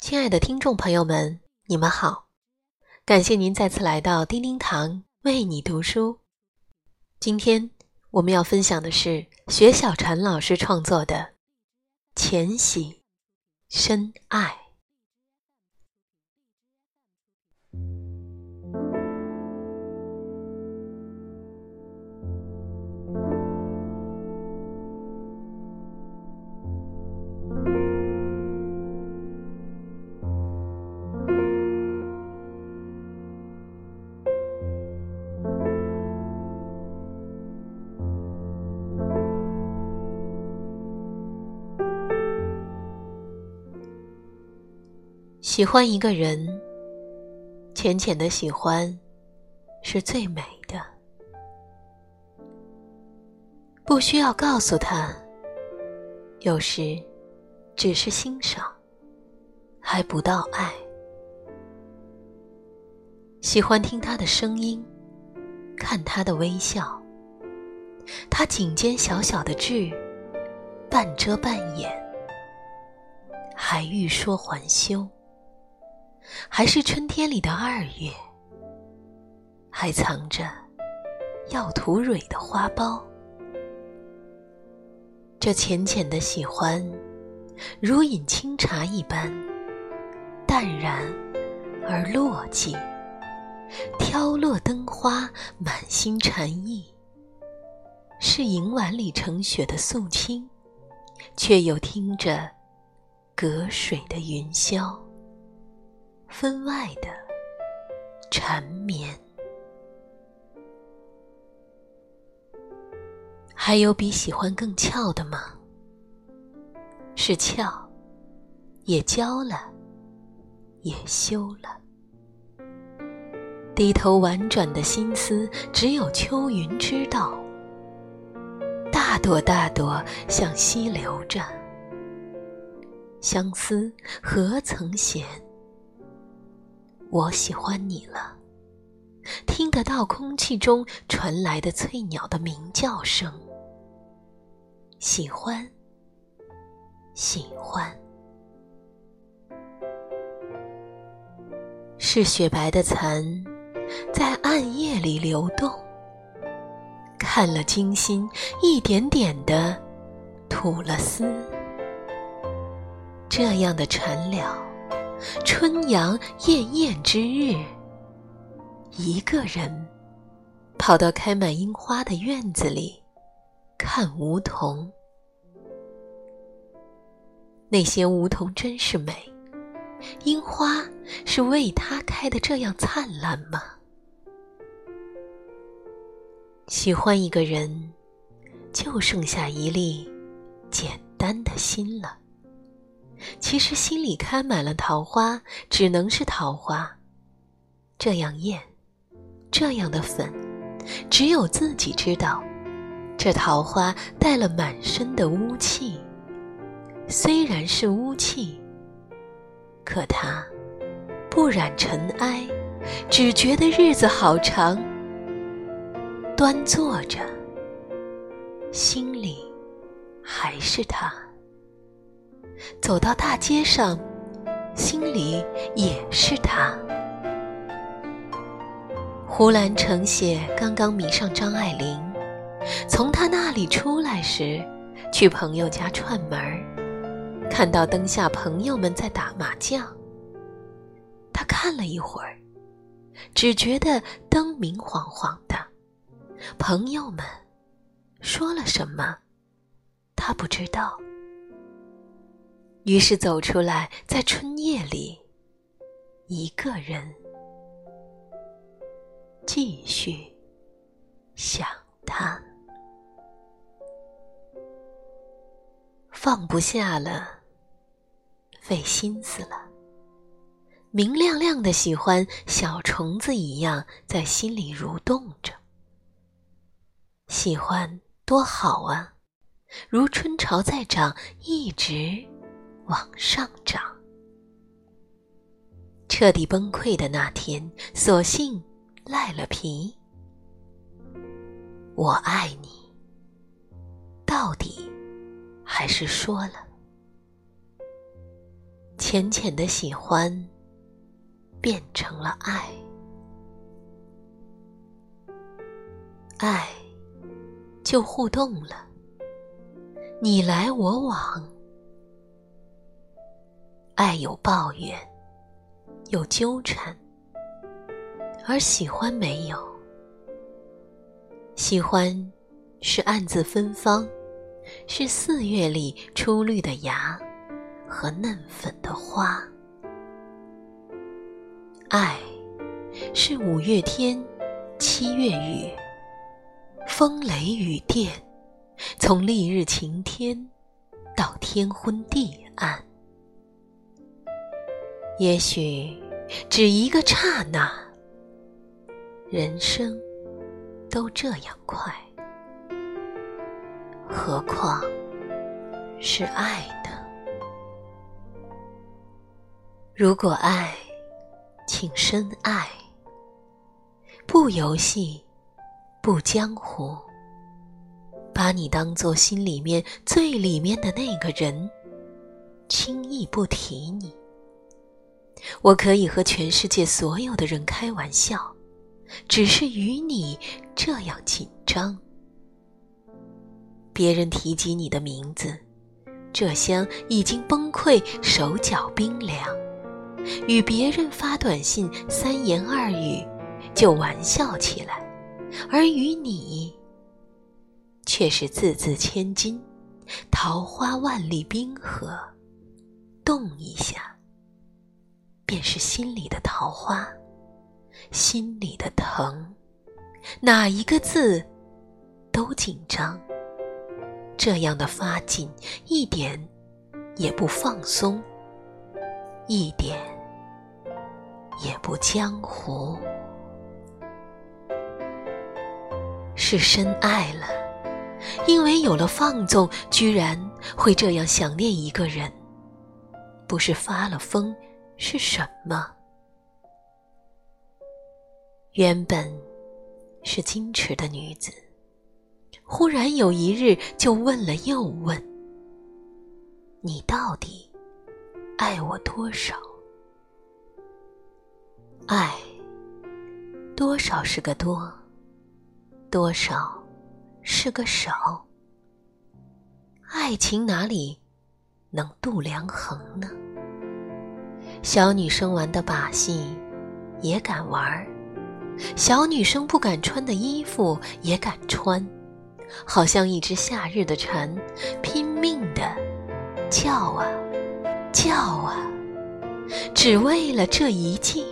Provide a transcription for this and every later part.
亲爱的听众朋友们，你们好！感谢您再次来到叮叮堂为你读书。今天我们要分享的是薛小婵老师创作的《浅喜深爱》。喜欢一个人，浅浅的喜欢，是最美的。不需要告诉他，有时只是欣赏，还不到爱。喜欢听他的声音，看他的微笑。他颈间小小的痣，半遮半掩，还欲说还休。还是春天里的二月，还藏着要吐蕊的花苞。这浅浅的喜欢，如饮清茶一般，淡然而落寂。挑落灯花，满心禅意，是银碗里盛雪的素清，却又听着隔水的云霄。分外的缠绵，还有比喜欢更俏的吗？是俏，也娇了，也羞了。低头婉转的心思，只有秋云知道。大朵大朵向西流着，相思何曾闲？我喜欢你了，听得到空气中传来的翠鸟的鸣叫声。喜欢，喜欢，是雪白的蚕在暗夜里流动，看了惊心，一点点的吐了丝，这样的蝉鸟。春阳艳艳之日，一个人跑到开满樱花的院子里看梧桐。那些梧桐真是美，樱花是为它开的这样灿烂吗？喜欢一个人，就剩下一粒简单的心了。其实心里开满了桃花，只能是桃花。这样艳，这样的粉，只有自己知道。这桃花带了满身的污气，虽然是污气，可它不染尘埃，只觉得日子好长。端坐着，心里还是他。走到大街上，心里也是他。胡兰成写刚刚迷上张爱玲，从他那里出来时，去朋友家串门，看到灯下朋友们在打麻将。他看了一会儿，只觉得灯明晃晃的，朋友们说了什么，他不知道。于是走出来，在春夜里，一个人继续想他，放不下了，费心思了。明亮亮的喜欢，小虫子一样在心里蠕动着。喜欢多好啊，如春潮在长，一直。往上涨，彻底崩溃的那天，索性赖了皮。我爱你，到底还是说了。浅浅的喜欢变成了爱，爱就互动了，你来我往。爱有抱怨，有纠缠，而喜欢没有。喜欢是暗自芬芳，是四月里初绿的芽和嫩粉的花。爱是五月天，七月雨，风雷雨电，从丽日晴天到天昏地暗。也许只一个刹那，人生都这样快，何况是爱呢？如果爱，请深爱，不游戏，不江湖，把你当做心里面最里面的那个人，轻易不提你。我可以和全世界所有的人开玩笑，只是与你这样紧张。别人提及你的名字，这厢已经崩溃，手脚冰凉；与别人发短信，三言二语就玩笑起来，而与你，却是字字千金，桃花万里冰河，动一下。便是心里的桃花，心里的疼，哪一个字都紧张。这样的发紧，一点也不放松，一点也不江湖，是深爱了。因为有了放纵，居然会这样想念一个人，不是发了疯。是什么？原本是矜持的女子，忽然有一日就问了又问：“你到底爱我多少？”爱多少是个多，多少是个少？爱情哪里能度量衡呢？小女生玩的把戏，也敢玩；小女生不敢穿的衣服，也敢穿，好像一只夏日的蝉，拼命的叫啊叫啊，只为了这一季。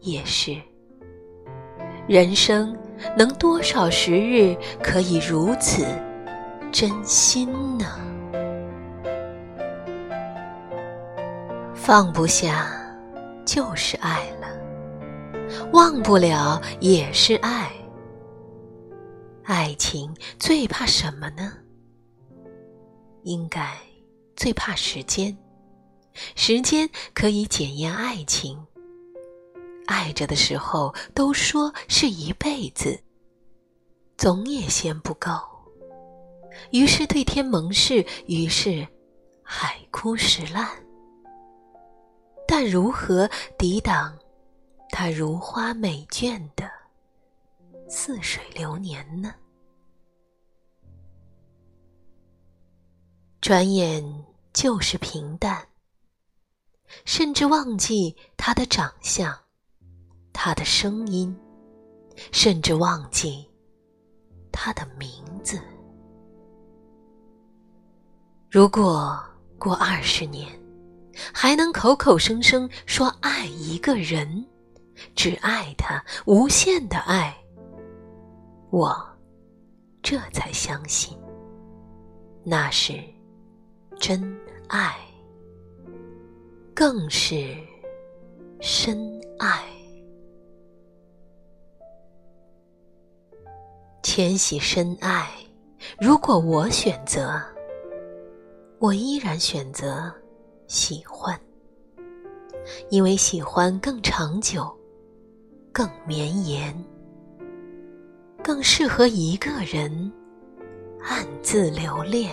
也是，人生能多少时日可以如此真心呢？放不下，就是爱了；忘不了，也是爱。爱情最怕什么呢？应该最怕时间。时间可以检验爱情。爱着的时候都说是一辈子，总也嫌不够。于是对天盟誓，于是海枯石烂。但如何抵挡他如花美眷的似水流年呢？转眼就是平淡，甚至忘记他的长相，他的声音，甚至忘记他的名字。如果过二十年。还能口口声声说爱一个人，只爱他，无限的爱。我这才相信，那是真爱，更是深爱。千玺深爱，如果我选择，我依然选择。喜欢，因为喜欢更长久、更绵延、更适合一个人暗自留恋。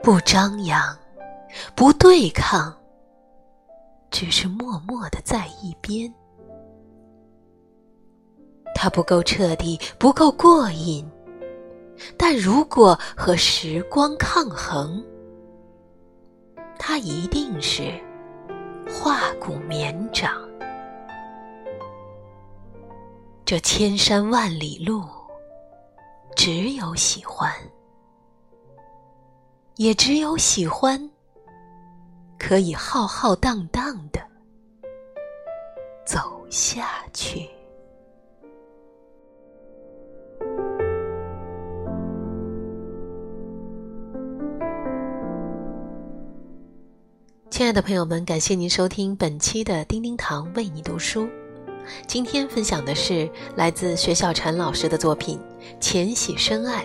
不张扬，不对抗，只是默默的在一边。它不够彻底，不够过瘾，但如果和时光抗衡，它一定是化骨绵掌。这千山万里路，只有喜欢，也只有喜欢，可以浩浩荡荡的走下去。亲爱的朋友们，感谢您收听本期的叮叮堂为你读书。今天分享的是来自学小禅老师的作品《浅喜深爱》，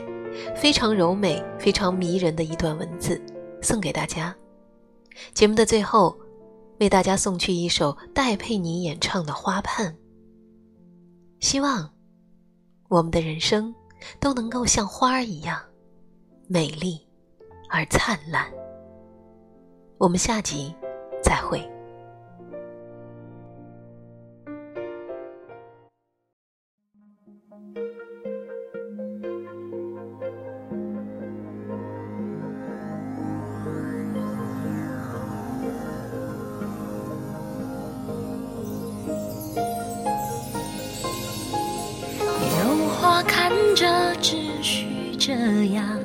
非常柔美、非常迷人的一段文字，送给大家。节目的最后，为大家送去一首戴佩妮演唱的《花畔》。希望我们的人生都能够像花儿一样美丽而灿烂。我们下集再会。看着，只需这样，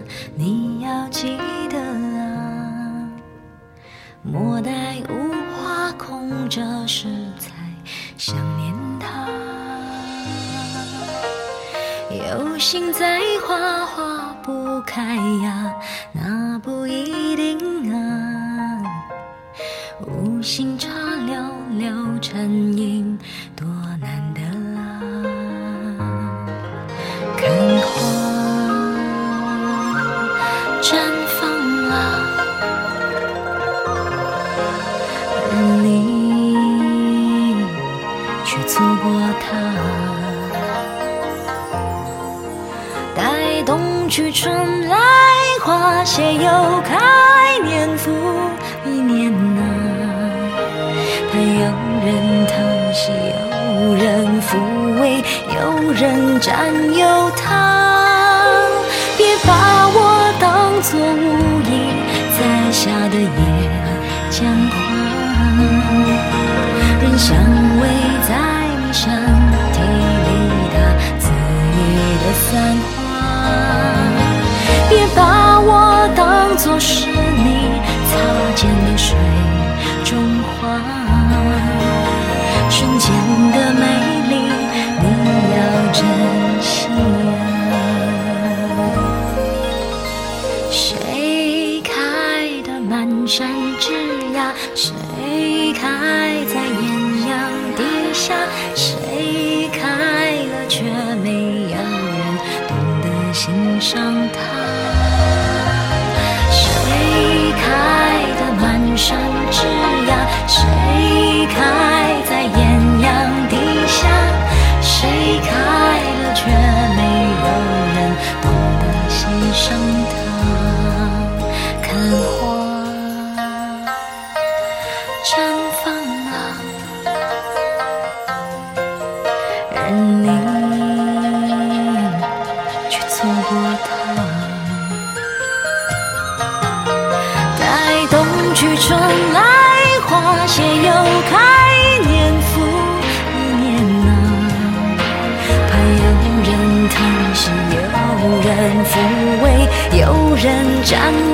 有心栽花花不开呀，那不一定啊。无心插柳柳成荫，多。去春来花谢又开，年复一年啊。盼有人疼惜，有人抚慰，有人占有他。别把我当作无意栽下的野江花，人想谁开了却没有人懂得欣赏它？有人占